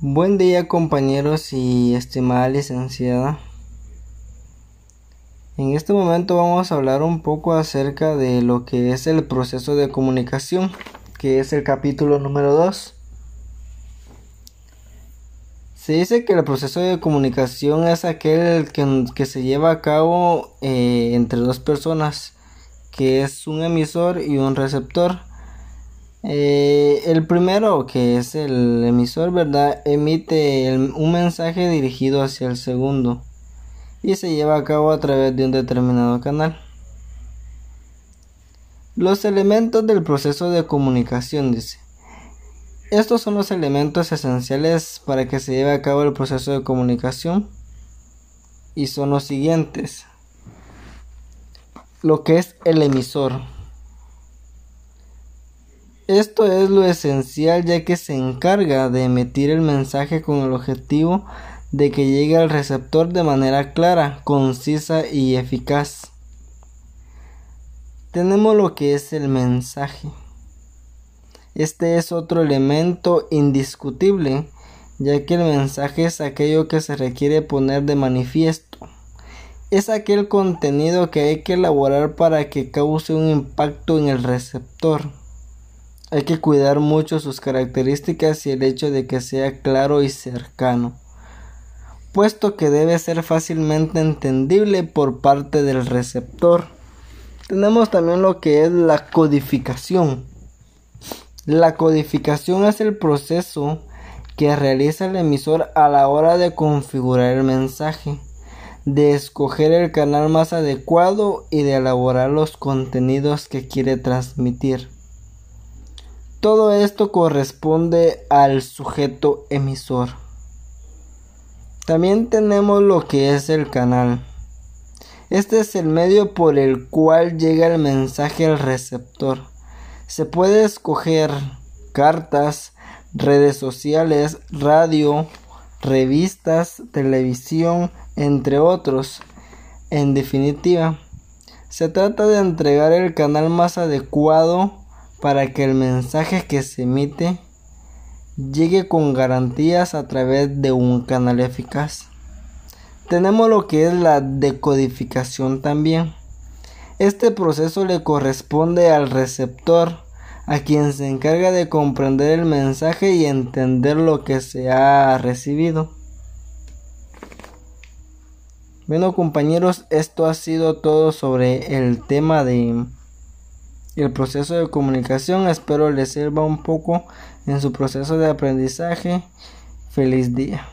Buen día compañeros y estimada licenciada. En este momento vamos a hablar un poco acerca de lo que es el proceso de comunicación, que es el capítulo número 2. Se dice que el proceso de comunicación es aquel que, se lleva a cabo eh, entre dos personas, que es un emisor y un receptor. Eh, el primero, que es el emisor, ¿verdad? Emite un mensaje dirigido hacia el segundo y se lleva a cabo a través de un determinado canal. Los elementos del proceso de comunicación, dice. Estos son los elementos esenciales para que se lleve a cabo el proceso de comunicación y son los siguientes. Lo que es el emisor. Esto es lo esencial ya que se encarga de emitir el mensaje con el objetivo de que llegue al receptor de manera clara, concisa y eficaz. Tenemos lo que es el mensaje. Este es otro elemento indiscutible, ya que el mensaje es aquello que se requiere poner de manifiesto. Es aquel contenido que hay que elaborar para que cause un impacto en el receptor. Hay que cuidar mucho sus características y el hecho de que sea claro y cercano, puesto que debe ser fácilmente entendible por parte del receptor. Tenemos también lo que es la codificación. La codificación es el proceso que realiza el emisor a la hora de configurar el mensaje, de escoger el canal más adecuado y de elaborar los contenidos que quiere transmitir. Todo esto corresponde al sujeto emisor. También tenemos lo que es el canal. Este es el medio por el cual llega el mensaje al receptor. Se puede escoger cartas, redes sociales, radio, revistas, televisión, entre otros. En definitiva, se trata de entregar el canal más adecuado para que el mensaje que se emite llegue con garantías a través de un canal eficaz. Tenemos lo que es la decodificación también. Este proceso le corresponde al receptor, a quien se encarga de comprender el mensaje y entender lo que se ha recibido. Bueno compañeros, esto ha sido todo sobre el tema de el proceso de comunicación. Espero les sirva un poco en su proceso de aprendizaje. Feliz día.